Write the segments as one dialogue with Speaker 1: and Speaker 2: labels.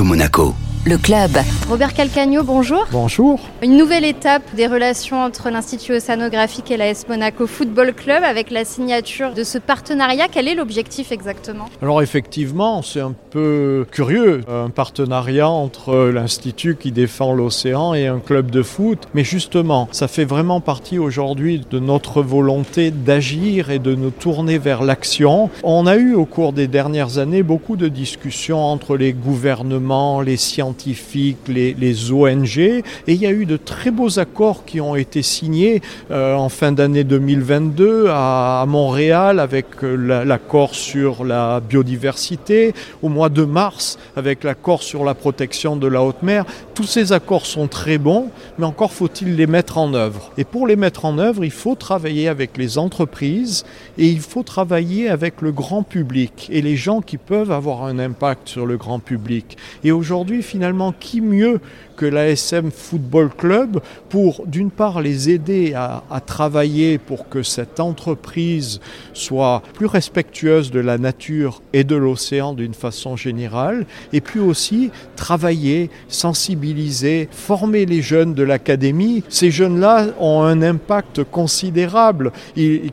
Speaker 1: Monaco.
Speaker 2: Le club.
Speaker 3: Robert Calcagno, bonjour.
Speaker 4: Bonjour.
Speaker 3: Une nouvelle étape des relations entre l'Institut océanographique et l'AS Monaco Football Club avec la signature de ce partenariat. Quel est l'objectif exactement?
Speaker 4: Alors effectivement, c'est un peu curieux, un partenariat entre l'Institut qui défend l'océan et un club de foot. Mais justement, ça fait vraiment partie aujourd'hui de notre volonté d'agir et de nous tourner vers l'action. On a eu au cours des dernières années beaucoup de discussions entre les gouvernements, les scientifiques, scientifiques, les, ONG. Et il y a eu de très beaux accords qui ont été signés euh, en fin d'année 2022 à, à, Montréal avec euh, l'accord sur la biodiversité, au mois de mars avec l'accord sur la protection de la haute mer. Tous ces accords sont très bons, mais encore faut-il les mettre en œuvre. Et pour les mettre en œuvre, il faut travailler avec les entreprises et il faut travailler avec le grand public et les gens qui peuvent avoir un impact sur le grand public. Et aujourd'hui, finalement, finalement, qui mieux que l'ASM Football Club pour, d'une part, les aider à, travailler pour que cette entreprise soit plus respectueuse de la nature et de l'océan d'une façon générale, et puis aussi travailler, sensibiliser, former les jeunes de l'académie. Ces jeunes-là ont un impact considérable.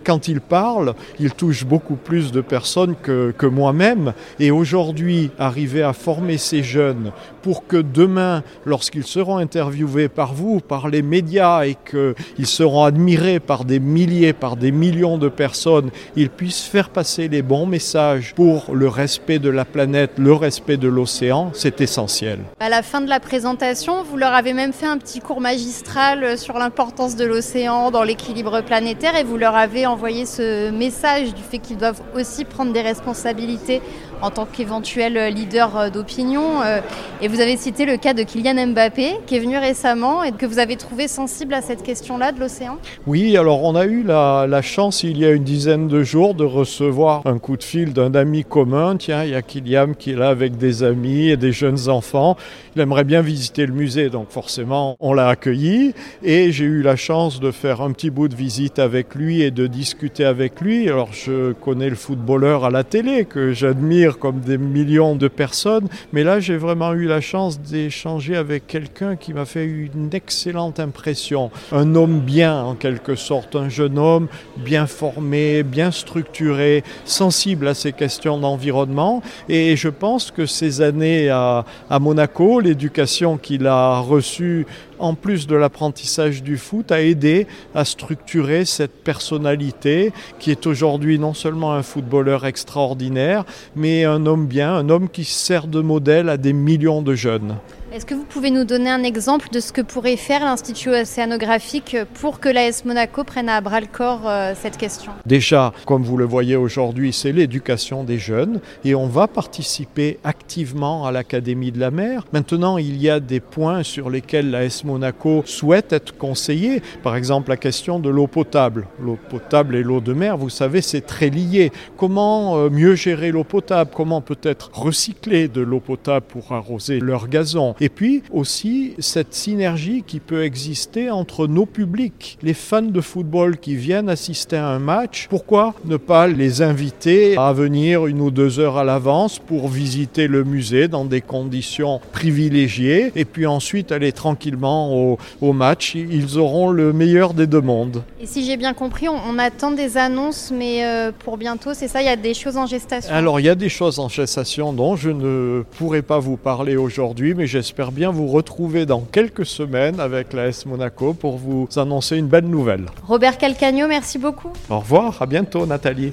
Speaker 4: Quand ils parlent, ils touchent beaucoup plus de personnes que moi-même. Et aujourd'hui, arriver à former ces jeunes pour que demain, lorsqu'ils seront interviewés par vous, par les médias et qu'ils seront admirés par des milliers, par des millions de personnes, ils puissent faire passer les bons messages pour le respect de la planète, le respect de l'océan, c'est essentiel.
Speaker 3: À la fin de la présentation, vous leur avez même fait un petit cours magistral sur l'importance de l'océan dans l'équilibre planétaire et vous leur avez envoyé ce message du fait qu'ils doivent aussi prendre des responsabilités en tant qu'éventuel leader d'opinion. Et vous avez cité le cas de Kylian Mbappé, qui est venu récemment et que vous avez trouvé sensible à cette question-là de l'océan
Speaker 4: Oui, alors on a eu la, chance il y a une dizaine de jours de recevoir un coup de fil d'un ami commun. Tiens, il y a Kylian qui est là avec des amis et des jeunes enfants. Il aimerait bien visiter le musée, donc forcément on l'a accueilli. Et j'ai eu la chance de faire un petit bout de visite avec lui et de discuter avec lui. Alors je connais le footballeur à la télé que j'admire comme des millions de personnes, mais là j'ai vraiment eu la chance d'échanger avec quelqu'un qui m'a fait une excellente impression. Un homme bien en quelque sorte, un jeune homme bien formé, bien structuré, sensible à ces questions d'environnement. Et je pense que ces années à, à Monaco, l'éducation qu'il a reçue en plus de l'apprentissage du foot, a aidé à structurer cette personnalité qui est aujourd'hui non seulement un footballeur extraordinaire, mais un homme bien, un homme qui sert de modèle à des millions de jeunes.
Speaker 3: Est-ce que vous pouvez nous donner un exemple de ce que pourrait faire l'Institut océanographique pour que l'AS Monaco prenne à bras le corps euh, cette question?
Speaker 4: Déjà, comme vous le voyez aujourd'hui, c'est l'éducation des jeunes et on va participer activement à l'Académie de la mer. Maintenant, il y a des points sur lesquels l'AS Monaco souhaite être conseillé. Par exemple, la question de l'eau potable. L'eau potable et l'eau de mer, vous savez, c'est très lié. Comment mieux gérer l'eau potable? Comment peut-être recycler de l'eau potable pour arroser leur gazon? Et puis aussi cette synergie qui peut exister entre nos publics, les fans de football qui viennent assister à un match. Pourquoi ne pas les inviter à venir une ou deux heures à l'avance pour visiter le musée dans des conditions privilégiées et puis ensuite aller tranquillement au, au match. Ils auront le meilleur des deux mondes.
Speaker 3: Et si j'ai bien compris, on, on, attend des annonces, mais euh, pour bientôt, c'est ça, il y a des choses en gestation?
Speaker 4: Alors il y a des choses en gestation dont je ne pourrai pas vous parler aujourd'hui, mais j'espère J'espère bien vous retrouver dans quelques semaines avec la S Monaco pour vous annoncer une belle nouvelle.
Speaker 3: Robert Calcagno, merci beaucoup.
Speaker 4: Au revoir, à bientôt Nathalie.